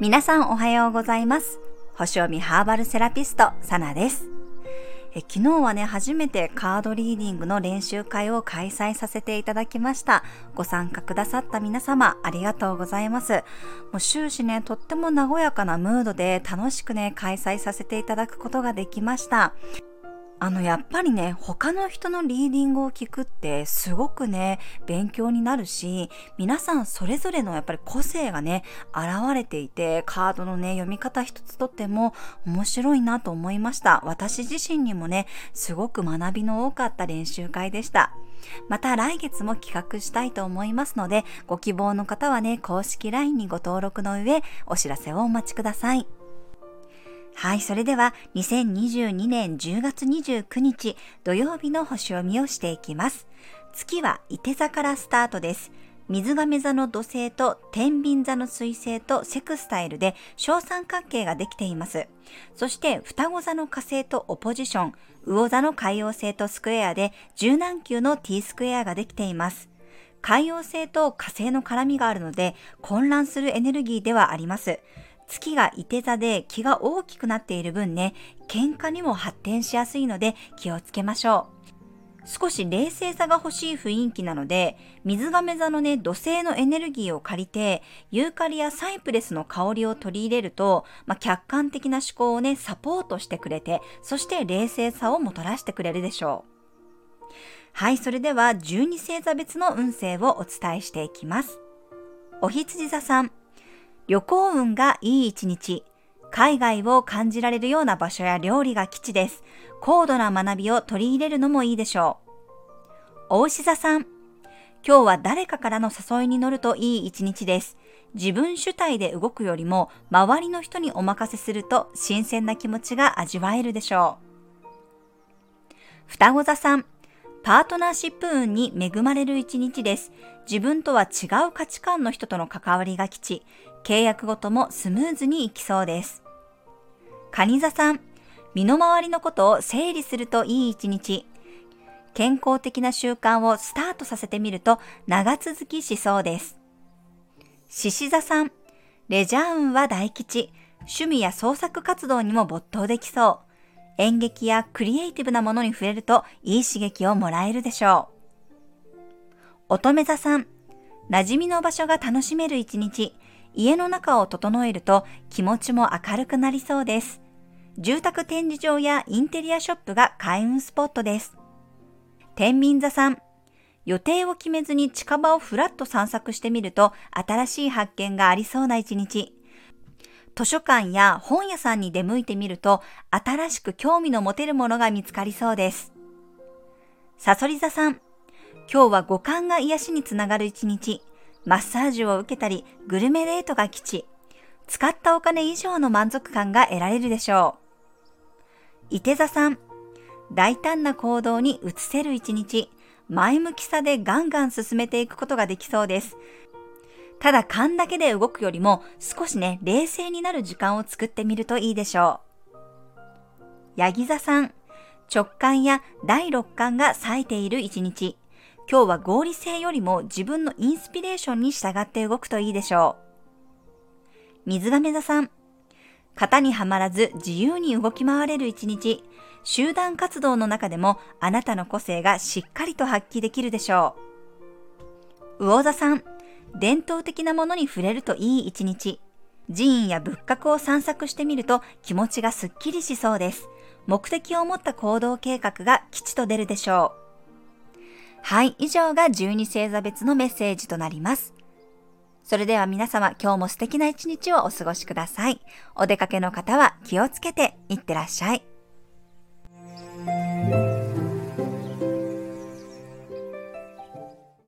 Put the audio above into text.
皆さんおはようございます。星読みハーバルセラピスト、サナです。え昨日はね、初めてカードリーディングの練習会を開催させていただきました。ご参加くださった皆様、ありがとうございます。もう終始ね、とっても和やかなムードで楽しくね、開催させていただくことができました。あの、やっぱりね、他の人のリーディングを聞くってすごくね、勉強になるし、皆さんそれぞれのやっぱり個性がね、現れていて、カードのね、読み方一つとっても面白いなと思いました。私自身にもね、すごく学びの多かった練習会でした。また来月も企画したいと思いますので、ご希望の方はね、公式 LINE にご登録の上、お知らせをお待ちください。はい、それでは2022年10月29日土曜日の星読みをしていきます。月は伊手座からスタートです。水亀座の土星と天秤座の水星とセクスタイルで小三角形ができています。そして双子座の火星とオポジション、魚座の海王星とスクエアで柔軟球の T スクエアができています。海王星と火星の絡みがあるので混乱するエネルギーではあります。月がいて座で気が大きくなっている分ね、喧嘩にも発展しやすいので気をつけましょう。少し冷静さが欲しい雰囲気なので、水亀座のね、土星のエネルギーを借りて、ユーカリやサイプレスの香りを取り入れると、まあ、客観的な思考をね、サポートしてくれて、そして冷静さをもたらしてくれるでしょう。はい、それでは12星座別の運勢をお伝えしていきます。お羊座さん、旅行運がいい一日。海外を感じられるような場所や料理が基地です。高度な学びを取り入れるのもいいでしょう。お牛座さん。今日は誰かからの誘いに乗るといい一日です。自分主体で動くよりも周りの人にお任せすると新鮮な気持ちが味わえるでしょう。双子座さん。パートナーシップ運に恵まれる一日です。自分とは違う価値観の人との関わりが基地、契約ごともスムーズにいきそうです。カニ座さん、身の回りのことを整理するといい一日。健康的な習慣をスタートさせてみると長続きしそうです。獅子座さん、レジャー運は大吉。趣味や創作活動にも没頭できそう。演劇やクリエイティブなものに触れるといい刺激をもらえるでしょう。乙女座さん、馴染みの場所が楽しめる一日。家の中を整えると気持ちも明るくなりそうです。住宅展示場やインテリアショップが開運スポットです。天秤座さん、予定を決めずに近場をふらっと散策してみると新しい発見がありそうな一日。図書館や本屋さんに出向いてみると新しく興味の持てるものが見つかりそうです。サソリ座さん、今日は五感が癒しにつながる一日。マッサージを受けたり、グルメデートが基地、使ったお金以上の満足感が得られるでしょう。伊手座さん、大胆な行動に移せる一日、前向きさでガンガン進めていくことができそうです。ただ勘だけで動くよりも少しね、冷静になる時間を作ってみるといいでしょう。ヤギ座さん、直感や第六感が冴えている一日。今日は合理性よりも自分のインスピレーションに従って動くといいでしょう。水亀座さん。型にはまらず自由に動き回れる一日。集団活動の中でもあなたの個性がしっかりと発揮できるでしょう。魚座さん。伝統的なものに触れるといい一日。寺院や仏閣を散策してみると気持ちがすっきりしそうです。目的を持った行動計画が吉と出るでしょう。はい、以上が12星座別のメッセージとなります。それでは皆様今日も素敵な一日をお過ごしください。お出かけの方は気をつけていってらっしゃい。